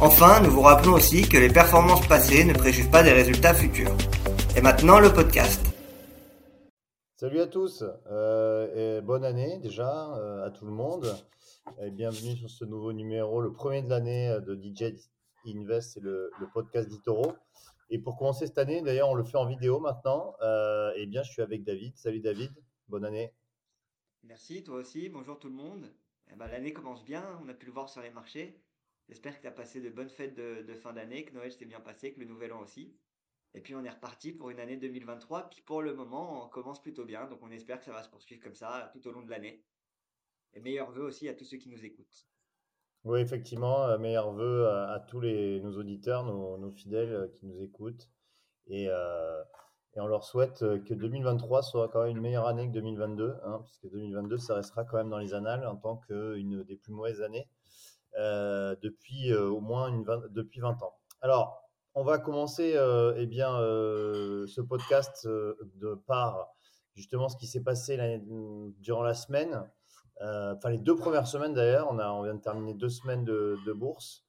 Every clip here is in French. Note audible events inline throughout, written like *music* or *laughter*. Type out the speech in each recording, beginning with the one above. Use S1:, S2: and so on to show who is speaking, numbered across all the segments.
S1: Enfin, nous vous rappelons aussi que les performances passées ne préjugent pas des résultats futurs. Et maintenant, le podcast.
S2: Salut à tous euh, et bonne année déjà euh, à tout le monde. Et bienvenue sur ce nouveau numéro, le premier de l'année euh, de DJ Invest, c'est le, le, podcast d'Itoro. Et pour commencer cette année, d'ailleurs, on le fait en vidéo maintenant. Euh, eh bien, je suis avec David. Salut David, bonne année.
S1: Merci, toi aussi. Bonjour tout le monde. Eh ben, L'année commence bien, on a pu le voir sur les marchés. J'espère que tu as passé de bonnes fêtes de, fin d'année, que Noël s'est bien passé, que le nouvel an aussi. Et puis on est reparti pour une année 2023 qui pour le moment commence plutôt bien. Donc on espère que ça va se poursuivre comme ça tout au long de l'année. Et meilleurs vœux aussi à tous ceux qui nous écoutent.
S2: Oui, effectivement, euh, meilleurs vœux à, à, tous les, nos auditeurs, nos, fidèles euh, qui nous écoutent. Et, euh, on leur souhaite que 2023 soit quand même une meilleure année que 2022, hein, puisque 2022, ça restera quand même dans les annales en tant qu'une des plus mauvaises années euh, depuis euh, au moins une 20, depuis 20 ans. Alors, on va commencer euh, eh bien, euh, ce podcast euh, par justement ce qui s'est passé durant la semaine, euh, enfin les deux premières semaines d'ailleurs. On, on vient de terminer deux semaines de, bourse.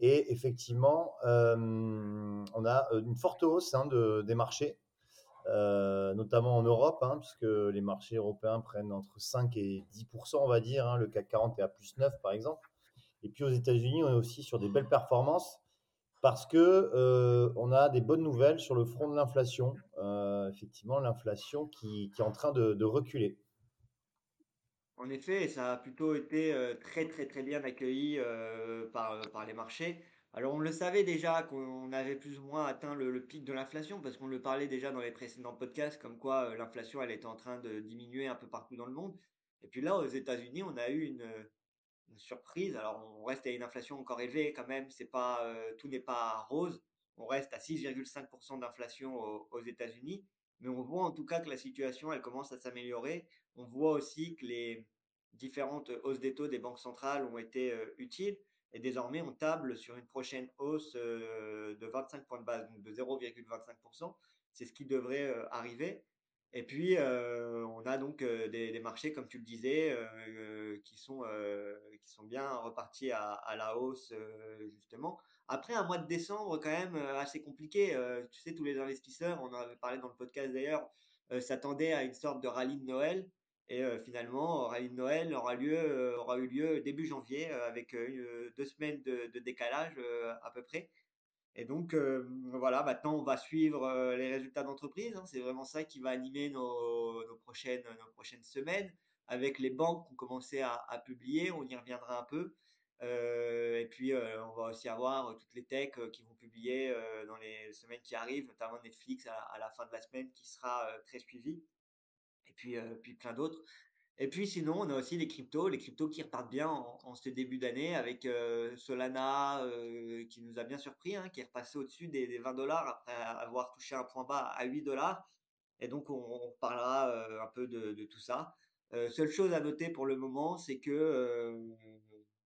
S2: Et effectivement, on a une forte hausse hein, de, des marchés, notamment en Europe, hein, puisque les marchés européens prennent entre 5 et 10% on va dire. Hein, le CAC 40 est à plus 9 par exemple. Et puis aux États-Unis, on est aussi sur des belles performances parce que euh, on a des bonnes nouvelles sur le front de l'inflation. Euh, effectivement, l'inflation qui, est en train de, reculer.
S1: En effet, ça a plutôt été euh, très très très bien accueilli par, les marchés. Alors on le savait déjà qu'on avait plus ou moins atteint le, le pic de l'inflation parce qu'on le parlait déjà dans les précédents podcasts comme quoi l'inflation elle était en train de diminuer un peu partout dans le monde. Et puis là aux États-Unis, on a eu une surprise. Alors, on reste à une inflation encore élevée quand même. C'est pas, tout n'est pas rose. On reste à 6,5% d'inflation aux, États-Unis. Mais on voit en tout cas que la situation, elle commence à s'améliorer. On voit aussi que les différentes hausses des taux des banques centrales ont été utiles. Et désormais, on table sur une prochaine hausse de 25 points de base, donc de 0,25%. C'est ce qui devrait arriver. Et puis, euh, on a donc euh, des, marchés, comme tu le disais, euh, qui, sont, qui sont bien repartis à, la hausse, justement. Après un mois de décembre, quand même, assez compliqué. tu sais, tous les investisseurs, on en avait parlé dans le podcast d'ailleurs, s'attendaient à une sorte de rallye de Noël. Et finalement, rallye de Noël aura, lieu, aura eu lieu début janvier, avec deux semaines de décalage à peu près. Et donc, euh, voilà, maintenant, on va suivre euh, les résultats d'entreprise. Hein, c'est vraiment ça qui va animer nos, prochaines, semaines. Avec les banques qui ont commencé à, publier, on y reviendra un peu. Euh, et puis, on va aussi avoir toutes les techs qui vont publier dans les semaines qui arrivent, notamment Netflix à, à, la fin de la semaine qui sera très suivi. Et puis, puis plein d'autres. Et puis sinon, on a aussi les cryptos, les cryptos qui repartent bien en, en ce début d'année avec euh, Solana euh, qui nous a bien surpris, hein, qui est repassé au-dessus des, des, 20 dollars après avoir touché un point bas à 8 dollars. Et donc, on, parlera euh, un peu de, tout ça. seule chose à noter pour le moment, c'est que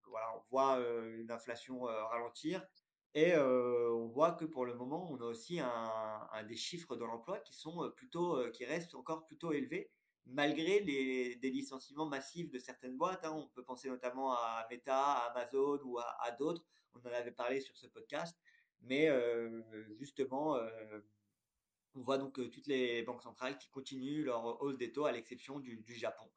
S1: voilà, on voit une inflation ralentir et on voit que pour le moment, on a aussi un des chiffres de l'emploi qui sont plutôt, qui restent encore plutôt élevés malgré les, des licenciements massifs de certaines boîtes. Hein, on peut penser notamment à Meta, à Amazon ou à, à d'autres. On en avait parlé sur ce podcast. Mais euh, justement, euh, on voit donc toutes les banques centrales qui continuent leur hausse des taux à l'exception du, du, Japon.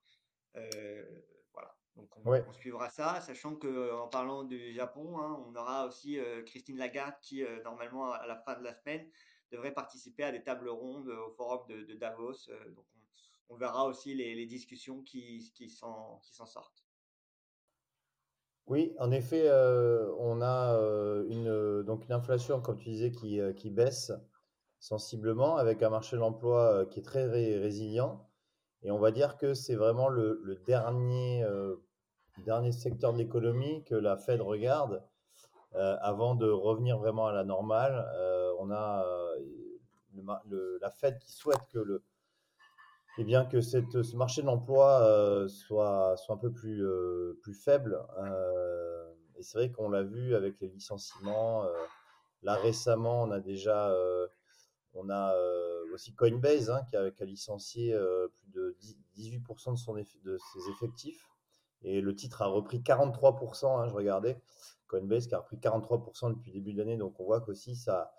S1: Euh, voilà. Donc on, ouais. on, suivra ça, sachant que en parlant du Japon, hein, on aura aussi Christine Lagarde qui normalement à la fin de la semaine devrait participer à des tables rondes au forum de, de Davos. donc on, on verra aussi les, discussions qui, s'en sortent.
S2: Oui, en effet, euh, on a euh, une, donc une inflation, comme tu disais, qui, euh, baisse sensiblement, avec un marché de l'emploi euh, qui est très ré résilient. Et on va dire que c'est vraiment le, dernier, euh, dernier secteur de l'économie que la Fed regarde avant de revenir vraiment à la normale. on a la Fed qui souhaite que le, et bien que cette, ce marché de l'emploi euh, soit, soit un peu plus, euh, plus faible. Euh, et c'est vrai qu'on l'a vu avec les licenciements. là récemment, on a déjà on a aussi Coinbase hein, qui, a, qui, a, licencié plus de 18% de, son de ses effectifs. Et le titre a repris 43%, hein, je regardais. Coinbase qui a repris 43% depuis le début de l'année. Donc on voit qu'aussi ça,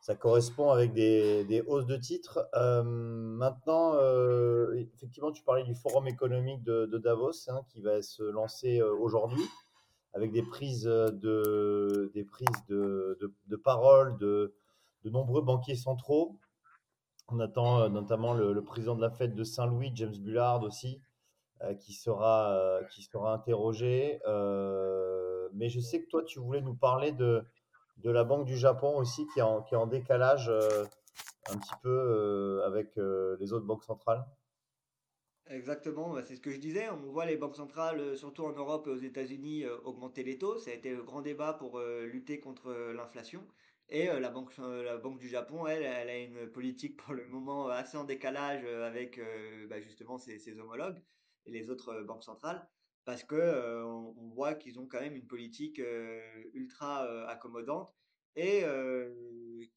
S2: ça correspond avec des, des hausses de titres. Euh, maintenant, euh, effectivement, tu parlais du forum économique de, Davos hein, qui va se lancer euh, aujourd'hui avec des prises de, des prises de, de, parole de, de, nombreux banquiers centraux. On attend notamment le, le, président de la fête de Saint-Louis, James Bullard aussi, qui, sera, qui sera interrogé. mais je sais que toi, tu voulais nous parler de, de la Banque du Japon aussi qui est en, qui est en décalage euh, un petit peu euh, avec euh, les autres banques centrales.
S1: Exactement, bah, c'est ce que je disais. On voit les banques centrales, surtout en Europe et aux États-Unis, augmenter les taux. Ça a été le grand débat pour lutter contre l'inflation. Et la, banque, la Banque du Japon, elle, elle a une politique pour le moment assez en décalage avec bah, justement ses, ses, homologues les autres banques centrales parce que euh, on, voit qu'ils ont quand même une politique euh, ultra euh, accommodante et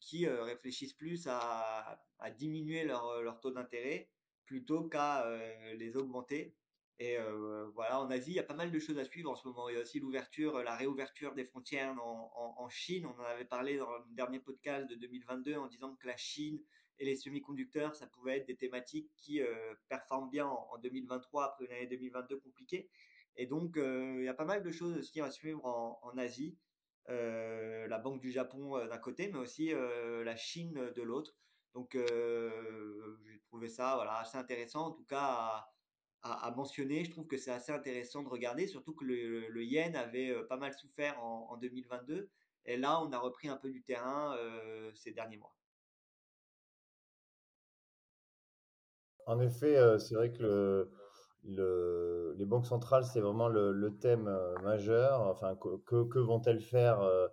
S1: qui réfléchissent plus à, diminuer leur, taux d'intérêt plutôt qu'à les augmenter. Et voilà, en Asie, il y a pas mal de choses à suivre en ce moment. Il y a aussi l'ouverture, la réouverture des frontières en, Chine. On en avait parlé dans le dernier podcast de 2022 en disant que la Chine et les semi-conducteurs, ça pouvait être des thématiques qui performent bien en, en 2023 après une année 2022 compliquée. Et donc, euh, il y a pas mal de choses aussi à suivre en, Asie. Euh, la Banque du Japon euh, d'un côté, mais aussi la Chine de l'autre. Donc, j'ai trouvé ça voilà, assez intéressant, en tout cas, à, mentionner. Je trouve que c'est assez intéressant de regarder, surtout que le, yen avait pas mal souffert en, 2022. Et là, on a repris un peu du terrain ces derniers mois.
S2: En effet, c'est vrai que le, le, les banques centrales, c'est vraiment le, thème euh, majeur. Enfin, que, vont-elles faire euh,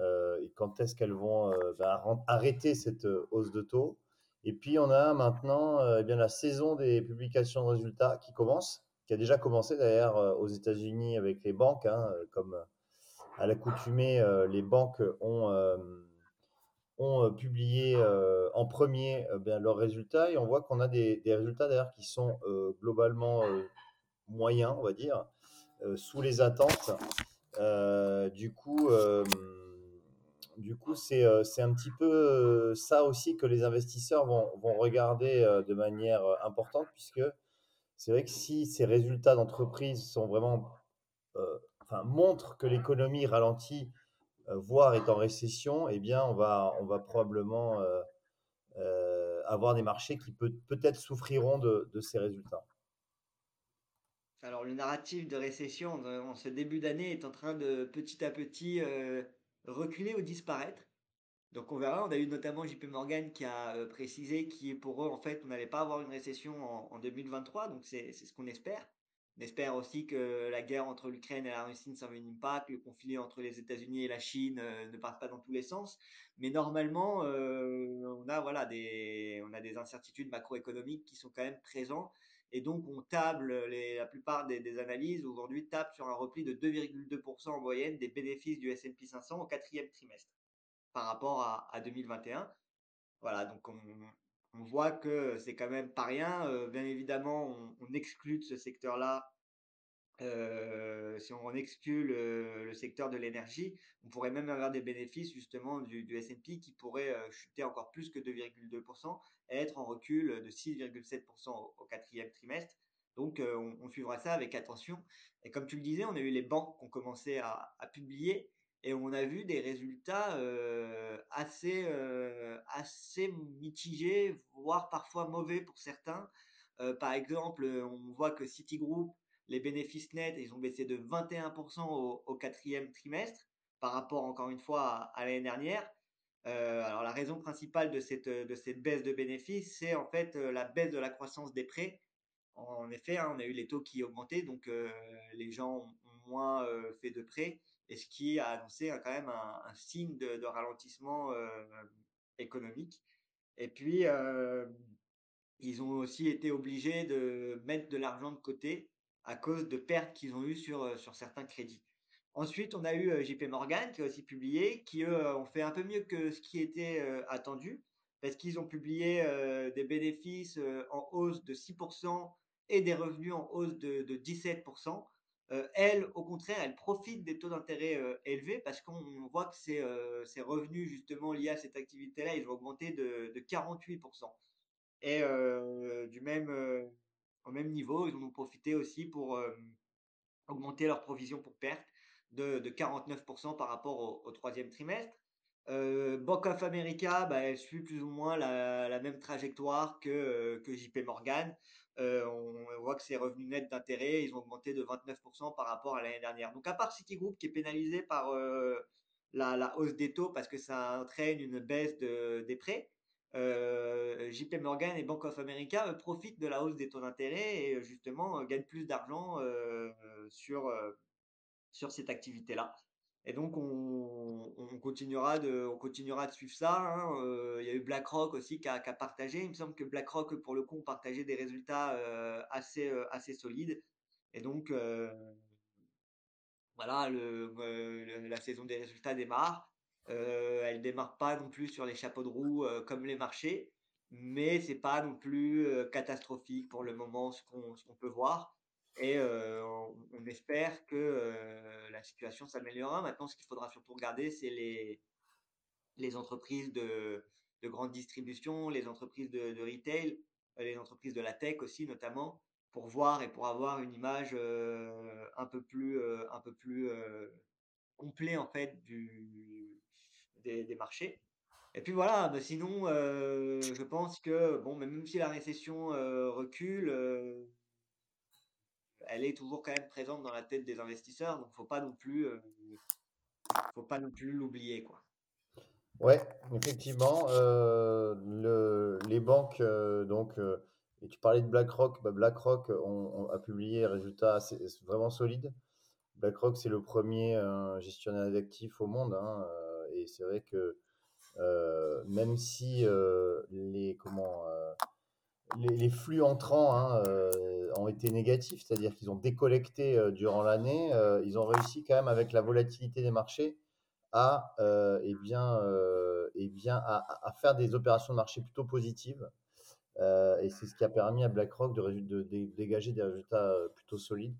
S2: euh, et quand est-ce qu'elles vont euh, bah, arrêter cette euh, hausse de taux? Et puis, on a maintenant euh, eh bien, la saison des publications de résultats qui commence, qui a déjà commencé d'ailleurs aux États-Unis avec les banques. Hein, comme à l'accoutumée, les banques ont ont euh, publié euh, en premier euh, bien, leurs résultats et on voit qu'on a des, résultats d'ailleurs qui sont globalement moyens, on va dire, sous les attentes. du coup, c'est un petit peu ça aussi que les investisseurs vont, vont regarder de manière importante, puisque c'est vrai que si ces résultats d'entreprise sont vraiment, enfin, montrent que l'économie ralentit voire est en récession, eh bien, on va, on va probablement euh, euh, avoir des marchés qui peut, peut-être souffriront de, de, ces résultats.
S1: Alors, le narratif de récession en ce début d'année est en train de petit à petit euh, reculer ou disparaître. Donc, on verra. On a eu notamment JP Morgan qui a euh, précisé qu'il pour eux, en fait, on n'allait pas avoir une récession en, en 2023. Donc, c'est ce qu'on espère. On espère aussi que la guerre entre l'Ukraine et la Russie ne s'envenime pas, que le conflit entre les États-Unis et la Chine euh, ne parte pas dans tous les sens. Mais normalement, euh, on a voilà des on a des incertitudes macroéconomiques qui sont quand même présentes. Et donc, on table, la plupart des, analyses aujourd'hui tablent sur un repli de 2,2% en moyenne des bénéfices du S&P 500 au quatrième trimestre par rapport à, à 2021. Voilà, donc on, on voit que c'est quand même pas rien. Bien évidemment, on, exclut de ce secteur-là. Si on exclut le, secteur de l'énergie, on pourrait même avoir des bénéfices justement du, du S&P qui pourrait chuter encore plus que 2,2% et être en recul de 6,7% au, quatrième trimestre. Donc, on, suivra ça avec attention. Et comme tu le disais, on a eu les banques qui ont commencé à publier et on a vu des résultats assez, assez mitigés, voire parfois mauvais pour certains. Par exemple, on voit que Citigroup, les bénéfices nets, ils ont baissé de 21% au, quatrième trimestre par rapport, encore une fois, à, l'année dernière. Alors la raison principale de cette, de cette baisse de bénéfices, c'est en fait la baisse de la croissance des prêts. En effet, hein, on a eu les taux qui augmentaient, donc les gens ont moins fait de prêts et ce qui a annoncé quand même un, signe de, ralentissement euh, économique. Et puis, ils ont aussi été obligés de mettre de l'argent de côté à cause de pertes qu'ils ont eues sur, sur certains crédits. Ensuite, on a eu JP Morgan qui a aussi publié, qui eux ont fait un peu mieux que ce qui était attendu, parce qu'ils ont publié des bénéfices en hausse de 6% et des revenus en hausse de 17%. Elle, au contraire, elle profite des taux d'intérêt élevés parce qu'on voit que ses, revenus justement liés à cette activité-là, ils ont augmenté de, de 48%. Et du même, au même niveau, ils ont profité aussi pour augmenter leur provision pour perte de, de 49% par rapport au, troisième trimestre. Bank of America, bah, elle suit plus ou moins la, même trajectoire que JP Morgan. On voit que ses revenus nets d'intérêt, ils ont augmenté de 29% par rapport à l'année dernière. Donc à part Citigroup qui est pénalisé par la, la, hausse des taux parce que ça entraîne une baisse de, des prêts, euh, JP Morgan et Bank of America profitent de la hausse des taux d'intérêt et justement gagnent plus d'argent sur, sur cette activité-là. Et donc on, on, continuera de, on continuera de suivre ça. Hein. il y a eu BlackRock aussi qui a, partagé. Il me semble que BlackRock, pour le coup, partagé des résultats assez, assez solides. Et donc, voilà, la saison des résultats démarre. Euh, elle démarre pas non plus sur les chapeaux de roue euh, comme les marchés, mais c'est pas non plus euh, catastrophique pour le moment ce qu'on peut voir. Et on, espère que la situation s'améliorera. Maintenant, ce qu'il faudra surtout regarder, c'est les, entreprises de, de, grande distribution, les entreprises de, retail, les entreprises de la tech aussi notamment, pour voir et pour avoir une image un peu plus, un complet en fait des, marchés. Et puis voilà, sinon, euh, je pense que bon, même si la récession euh, recule, euh, elle est toujours quand même présente dans la tête des investisseurs, donc faut pas non plus, faut pas non plus l'oublier quoi.
S2: Ouais, effectivement, le, les banques, donc, et tu parlais de BlackRock, bah, BlackRock a publié un résultat vraiment solide. BlackRock, c'est le premier gestionnaire d'actifs au monde. Hein, et c'est vrai que euh, même si euh, les, comment, euh, les, flux entrants hein, ont été négatifs, c'est-à-dire qu'ils ont décollecté durant l'année, ils ont réussi quand même avec la volatilité des marchés à, eh bien, eh bien, à, faire des opérations de marché plutôt positives. et c'est ce qui a permis à BlackRock de, dégager des résultats plutôt solides.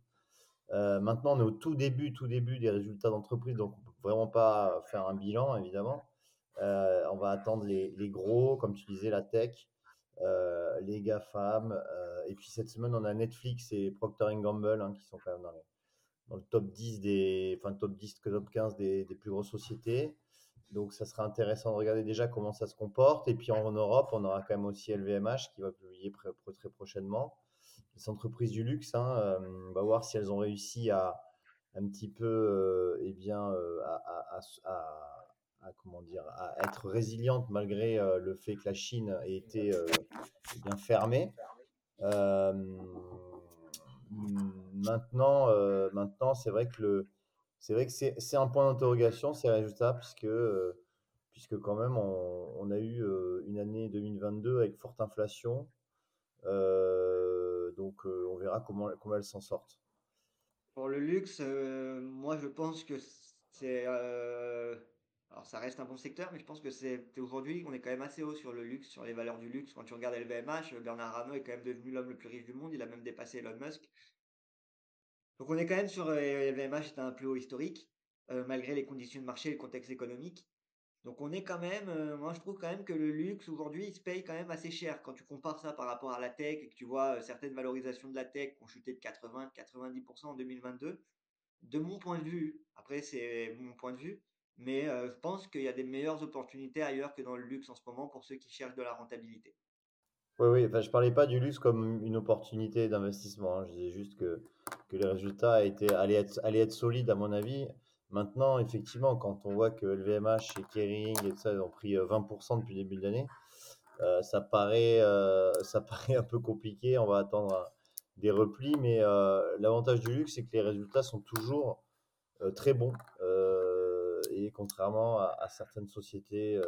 S2: maintenant, on est au tout début, tout début des résultats d'entreprise, donc vraiment pas faire un bilan, évidemment. Euh, on va attendre les, gros, comme tu disais, la tech, euh, les GAFAM. Euh, et puis cette semaine, on a Netflix et Procter Gamble hein, qui sont quand même dans, le top 10 des, enfin top 10, top 15 des, plus grosses sociétés. Donc ça sera intéressant de regarder déjà comment ça se comporte. Et puis en, Europe, on aura quand même aussi LVMH qui va publier très prochainement. Les entreprises du luxe, hein, on va voir si elles ont réussi à, un petit peu euh, eh bien, euh, à, comment dire, à être résiliente malgré euh, le fait que la Chine ait été eh bien fermée. maintenant, maintenant c'est vrai que le, c'est vrai que c'est un point d'interrogation ces résultats puisque puisque quand même on, a eu une année 2022 avec forte inflation. donc on verra comment, comment elles s'en sortent.
S1: Pour le luxe, euh, moi je pense que c'est. Euh, alors ça reste un bon secteur, mais je pense que c'est aujourd'hui, on est quand même assez haut sur le luxe, sur les valeurs du luxe. Quand tu regardes LVMH, Bernard Arnault est quand même devenu l'homme le plus riche du monde, il a même dépassé Elon Musk. Donc on est quand même sur LVMH, c'est un plus haut historique, euh, malgré les conditions de marché et le contexte économique. Donc on est quand même, euh, moi je trouve quand même que le luxe aujourd'hui il se paye quand même assez cher quand tu compares ça par rapport à la tech et que tu vois euh, certaines valorisations de la tech ont chuté de 80-90% en 2022. De mon point de vue, après c'est mon point de vue, mais euh, je pense qu'il y a des meilleures opportunités ailleurs que dans le luxe en ce moment pour ceux qui cherchent de la rentabilité.
S2: Oui, oui, enfin, je parlais pas du luxe comme une opportunité d'investissement. Hein. Je disais juste que, que les résultats allaient être, allaient être solides à mon avis. Maintenant, effectivement, quand on voit que LVMH et Kering et ça, ont pris 20% euh, depuis le début de l'année, euh, ça, paraît, ça *laughs* paraît un peu compliqué. On va attendre des replis, mais l'avantage du luxe, c'est que les résultats sont toujours très bons. Contrairement à, certaines sociétés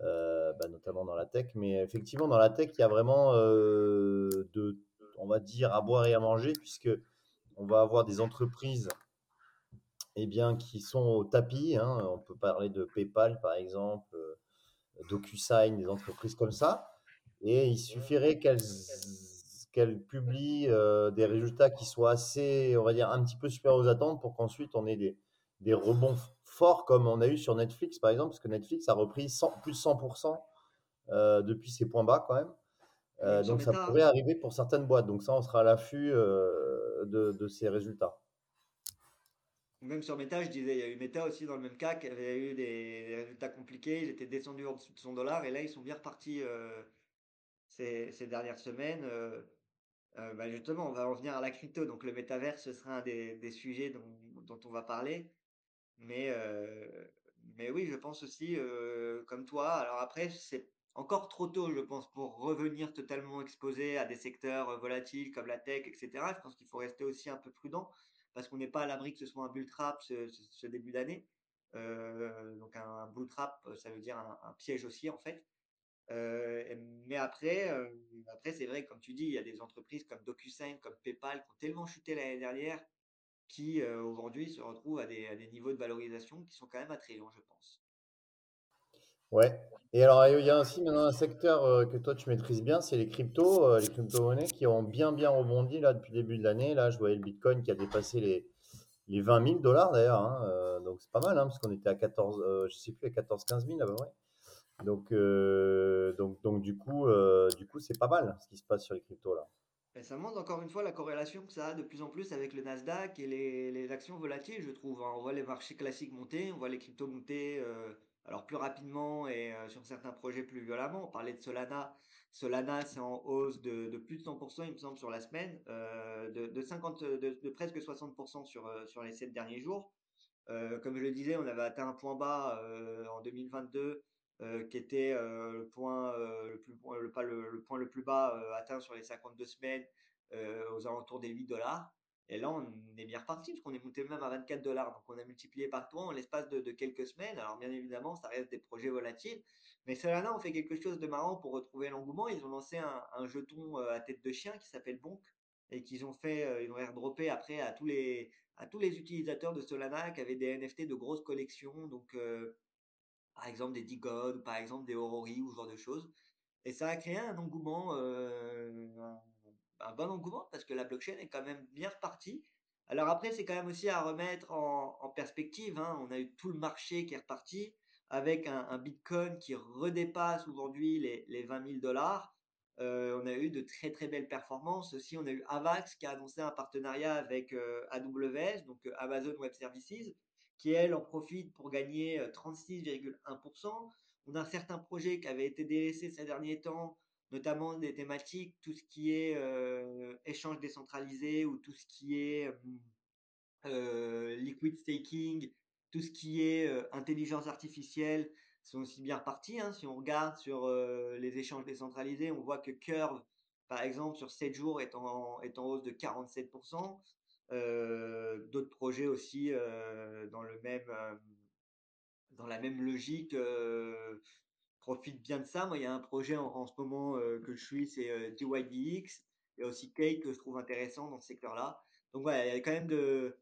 S2: bah, notamment dans la tech. Mais effectivement, dans la tech, il y a vraiment de, on va dire, à boire et à manger, puisque on va avoir des entreprises eh bien, qui sont au tapis. Hein. On peut parler de PayPal, par exemple, DocuSign, des entreprises comme ça. Et il suffirait qu'elles qu'elles publient des résultats qui soient assez, on va dire, un petit peu supérieurs aux attentes pour qu'ensuite on ait des, des rebonds forts comme on a eu sur Netflix, par exemple, parce que Netflix a repris 100, plus de 100% depuis ses points bas quand même. donc ça pourrait arriver pour certaines boîtes. Donc ça, on sera à l'affût de, de, ces résultats.
S1: Même sur Meta, je disais, il y a eu Meta aussi dans le même cas, qui avait eu des, résultats compliqués. Ils étaient descendus en dessous de son dollar et là, ils sont bien repartis ces, ces, dernières semaines. Euh, bah, justement, on va en venir à la crypto. Donc, le métavers, ce sera un des, des sujets dont, dont, on va parler. Mais, euh, mais oui, je pense aussi, euh, comme toi. Alors après, c'est encore trop tôt, je pense, pour revenir totalement exposé à des secteurs volatiles comme la tech, etc. Je pense qu'il faut rester aussi un peu prudent parce qu'on n'est pas à l'abri que ce soit un bull trap ce, début d'année. donc, un, bull trap, ça veut dire un, un piège aussi, en fait. Euh, mais après, euh, après c'est vrai, comme tu dis, il y a des entreprises comme DocuSign, comme PayPal qui ont tellement chuté l'année dernière qui euh, aujourd'hui se retrouvent à des, niveaux de valorisation qui sont quand même attrayants, je pense.
S2: Ouais. Et alors, il y a aussi maintenant un secteur que toi tu maîtrises bien, c'est les cryptos, les crypto-monnaies qui ont bien bien rebondi là depuis le début de l'année. Là, je voyais le Bitcoin qui a dépassé les, les 20 000 dollars d'ailleurs. Hein, donc c'est pas mal, hein, parce qu'on était à 14, je sais plus, à 14, 15 000 à peu près. Donc, euh, donc, donc du coup, euh, du coup, c'est pas mal ce qui se passe sur les cryptos là.
S1: Ça montre encore une fois la corrélation que ça a de plus en plus avec le Nasdaq et les, actions volatiles, je trouve. Hein. On voit les marchés classiques monter, on voit les cryptos monter, euh, alors plus rapidement et sur certains projets plus violemment. On parlait de Solana. Solana, c'est en hausse de, plus de 100%, il me semble, sur la semaine, 50, de, presque 60% sur, sur les 7 derniers jours. comme je le disais, on avait atteint un point bas en 2022 euh, qui était euh, le point euh, le plus le, pas le, point le plus bas atteint sur les 52 semaines aux alentours des 8 dollars. Et là, on est bien reparti, parce qu'on est monté même à 24 dollars. Donc, on a multiplié par trois en l'espace de, quelques semaines. Alors, bien évidemment, ça reste des projets volatiles. Mais Solana, on fait quelque chose de marrant pour retrouver l'engouement. Ils ont lancé un, jeton à tête de chien qui s'appelle Bonk et qu'ils ont fait, ils ont airdroppé après à tous les, à tous les utilisateurs de Solana qui avaient des NFT de grosses collections. Donc, par exemple des Digod, par exemple des Aurori ou ce genre de choses. Et ça a créé un engouement, euh, un, bon engouement parce que la blockchain est quand même bien repartie. Alors après, c'est quand même aussi à remettre en, perspective. Hein. On a eu tout le marché qui est reparti avec un, Bitcoin qui redépasse aujourd'hui les, les 20 000 dollars. Euh, on a eu de très très belles performances aussi. On a eu Avax qui a annoncé un partenariat avec euh, AWS, donc Amazon Web Services, qui, elle, en profite pour gagner 36,1%. Euh, On a certains projets qui avaient été délaissés ces derniers temps, notamment des thématiques, tout ce qui est euh, échange décentralisé ou tout ce qui est euh, liquid staking, tout ce qui est intelligence artificielle sont aussi bien repartis. Hein. Si on regarde sur les échanges décentralisés, on voit que Curve, par exemple, sur 7 jours est en, est en hausse de 47%. Euh, d'autres projets aussi euh, dans le même euh, dans la même logique profitent bien de ça. Moi, il y a un projet en, ce moment que je suis, c'est DYDX. Il y a aussi Cake que je trouve intéressant dans ce secteur-là. Donc voilà, il y a quand même de,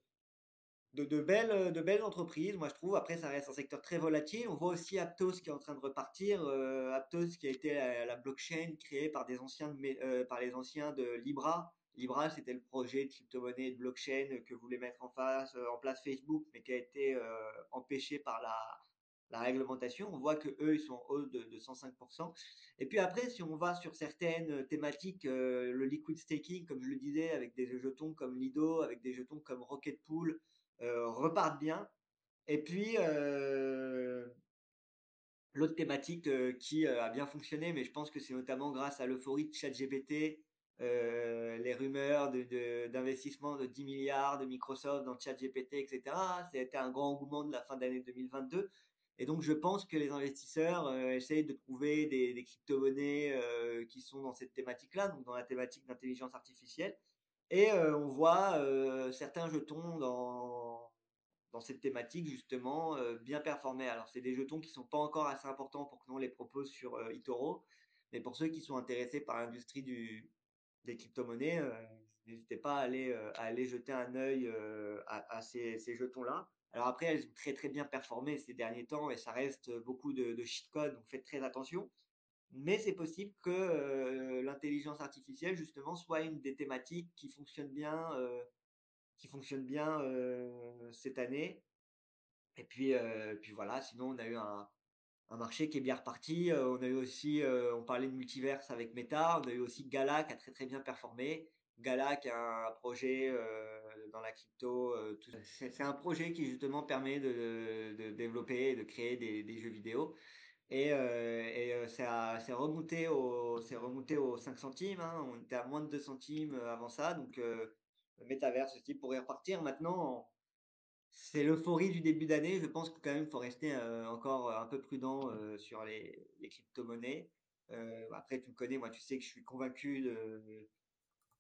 S1: de, belles, de belles entreprises, moi je trouve. Après, ça reste un secteur très volatile. On voit aussi Aptos qui est en train de repartir. Aptos qui a été la, blockchain créée par, des anciens par les anciens de Libra, Libra, c'était le projet de crypto-monnaie et de blockchain que voulait mettre en, face, euh, en place Facebook, mais qui a été euh, empêché par la, réglementation. On voit que eux, ils sont en hausse de, 105%. Et puis après, si on va sur certaines thématiques, euh, le liquid staking, comme je le disais, avec des jetons comme Lido, avec des jetons comme Rocket Pool, repartent bien. Et puis, l'autre thématique qui a bien fonctionné, mais je pense que c'est notamment grâce à l'euphorie de ChatGPT euh, les rumeurs d'investissement de, de, 10 milliards de Microsoft dans ChatGPT, etc. C'était un grand engouement de la fin d'année 2022. Et donc, je pense que les investisseurs euh, essayent de trouver des, des crypto-monnaies euh, qui sont dans cette thématique-là, donc dans la thématique d'intelligence artificielle. Et on voit certains jetons dans, dans cette thématique, justement, bien performer. Alors, c'est des jetons qui sont pas encore assez importants pour que l'on les propose sur eToro, mais pour ceux qui sont intéressés par l'industrie des crypto-monnaies, n'hésitez pas à aller, à aller jeter un œil à, ces, jetons-là. Alors après, elles ont très très bien performé ces derniers temps et ça reste beaucoup de, de donc faites très attention. Mais c'est possible que l'intelligence artificielle, justement, soit une des thématiques qui fonctionne bien, qui fonctionne bien cette année. Et puis, puis voilà, sinon, on a eu un, un marché qui est bien reparti. on a eu aussi, on parlait de multiverse avec Meta, on a eu aussi Gala qui a très très bien performé. Gala qui a un projet dans la crypto. c'est un projet qui justement permet de, développer et de créer des, jeux vidéo. Et, euh, c'est remonté au, remonté aux 5 centimes. Hein. On était à moins de 2 centimes avant ça. Donc, le métaverse aussi pourrait repartir. Maintenant, c'est l'euphorie du début d'année. Je pense que quand même, il faut rester encore un peu prudent sur les, crypto-monnaies. après, tu me connais, moi, tu sais que je suis convaincu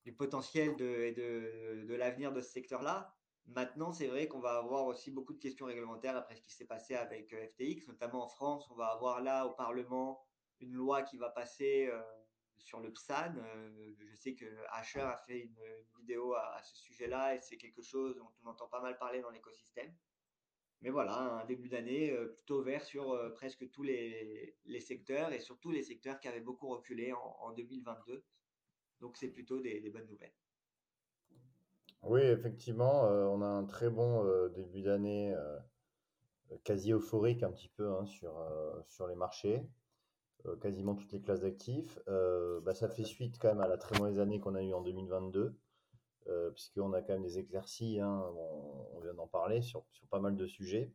S1: du potentiel et de, l'avenir de ce secteur-là. Maintenant, c'est vrai qu'on va avoir aussi beaucoup de questions réglementaires après ce qui s'est passé avec euh, FTX, notamment en France. On va avoir là au Parlement une loi qui va passer euh, sur le PSAN. Euh, je sais que Asher a fait une, vidéo à, ce sujet-là et c'est quelque chose dont on entend pas mal parler dans l'écosystème. Mais voilà, un début d'année plutôt vert sur presque tous les, secteurs et surtout les secteurs qui avaient beaucoup reculé en, 2022. Donc c'est plutôt des bonnes nouvelles.
S2: Oui, effectivement, euh, on a un très bon euh, début d'année, euh, quasi euphorique un petit peu hein, sur, sur les marchés, quasiment toutes les classes d'actifs. Bah, ça fait suite quand même à la très mauvaise année qu'on a eue en 2022, puisqu'on a quand même des éclaircies, hein, on, vient d'en parler sur, sur pas mal de sujets.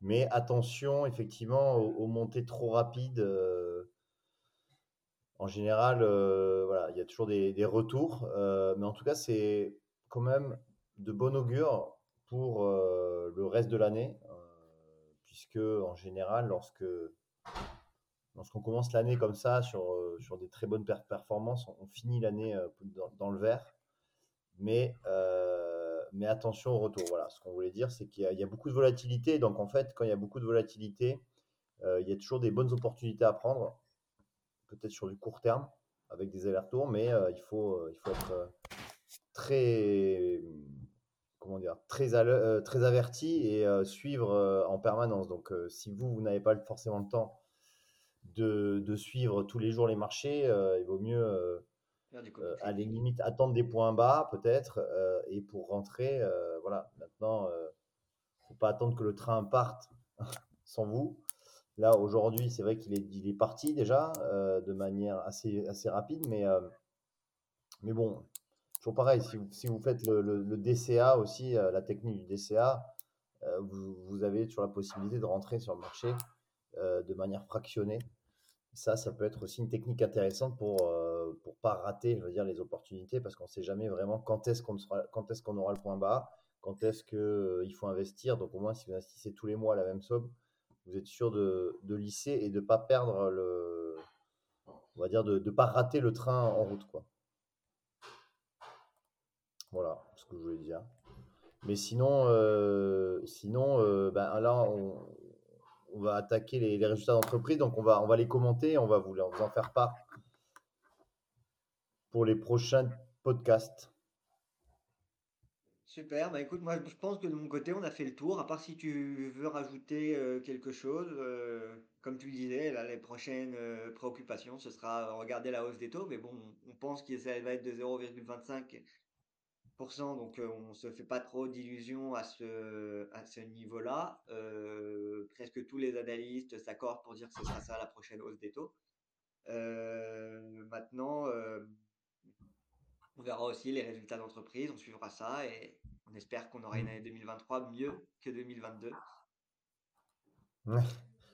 S2: Mais attention, effectivement, aux, montées trop rapides. en général, voilà, il y a toujours des, des retours, mais en tout cas, c'est quand même de bon augure pour euh, le reste de l'année, euh, puisque en général, lorsque lorsqu'on commence l'année comme ça sur, euh, sur des très bonnes performances, on, finit l'année dans, le vert. Mais, mais attention au retour. Voilà, ce qu'on voulait dire, c'est qu'il y, a beaucoup de volatilité. Donc en fait, quand il y a beaucoup de volatilité, il y a toujours des bonnes opportunités à prendre, peut-être sur du court terme, avec des allers-retours, mais il, faut, il faut être très, comment dire, très, euh, averti et euh, suivre euh, en permanence. Donc, si vous, vous n'avez pas forcément le temps de, de, suivre tous les jours les marchés, il vaut mieux, à les limites, attendre des points bas peut-être et pour rentrer, voilà. Maintenant, faut pas attendre que le train parte *laughs* sans vous. Là, aujourd'hui, c'est vrai qu'il est, il est parti déjà de manière assez, assez rapide, mais, mais bon, pareil, si vous, faites le, DCA aussi, euh, la technique du DCA, euh, vous, avez toujours la possibilité de rentrer sur le marché euh, de manière fractionnée. Ça, ça peut être aussi une technique intéressante pour ne pas rater, je veux dire, les opportunités, parce qu'on ne sait jamais vraiment quand est-ce qu'on est-ce qu'on aura le point bas, quand est-ce qu'il faut investir. Donc au moins, si vous investissez tous les mois la même somme, vous êtes sûr de, lisser et de ne pas perdre le, on va dire, de ne pas rater le train en route, quoi. Voilà ce que je voulais dire. Mais sinon, euh, sinon euh, ben, là, on, va attaquer les, résultats d'entreprise. Donc, on va, on les commenter. On va vous, en faire part pour les prochains podcasts.
S1: Super, bah écoute, moi je pense que de mon côté on a fait le tour, à part si tu veux rajouter euh, quelque chose, comme tu disais, là, les prochaines préoccupations, ce sera regarder la hausse des taux, mais bon, on pense que ça va être de 0,25 donc euh, on se fait pas trop d'illusions à ce, à ce niveau-là. Euh, presque tous les analystes s'accordent pour dire que ce sera ça la prochaine hausse des taux. Euh, maintenant, on verra aussi les résultats d'entreprise, on suivra ça et on espère qu'on aura une année 2023 mieux que 2022.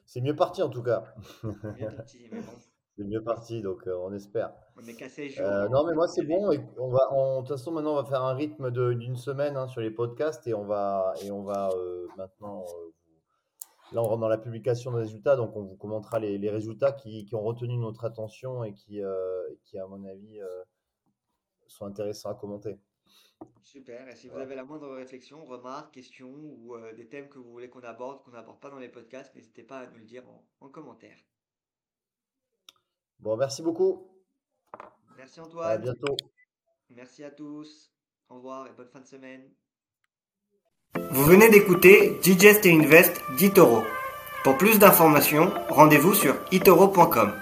S2: C'est mieux parti en tout cas. *laughs* C'est mieux parti, donc euh, on espère.
S1: On est cassé
S2: euh, non, mais moi c'est bon. Et on va, de toute façon, maintenant on va faire un rythme d'une semaine hein, sur les podcasts et on va, et on va euh, maintenant. là, on rentre dans la publication des résultats, donc on vous commentera les, les résultats qui, qui, ont retenu notre attention et qui, qui à mon avis, sont intéressants à commenter.
S1: Super. Et si vous avez la moindre réflexion, remarque, question ou des thèmes que vous voulez qu'on aborde, qu'on n'aborde pas dans les podcasts, n'hésitez pas à nous le dire en, en commentaire.
S2: Bon, merci beaucoup.
S1: Merci
S2: À
S1: Antoine.
S2: bientôt.
S1: Merci à tous. Au revoir et bonne fin de semaine. Vous venez d'écouter Digest et Invest d'Itoro. Pour plus d'informations, rendez-vous sur itoro.com.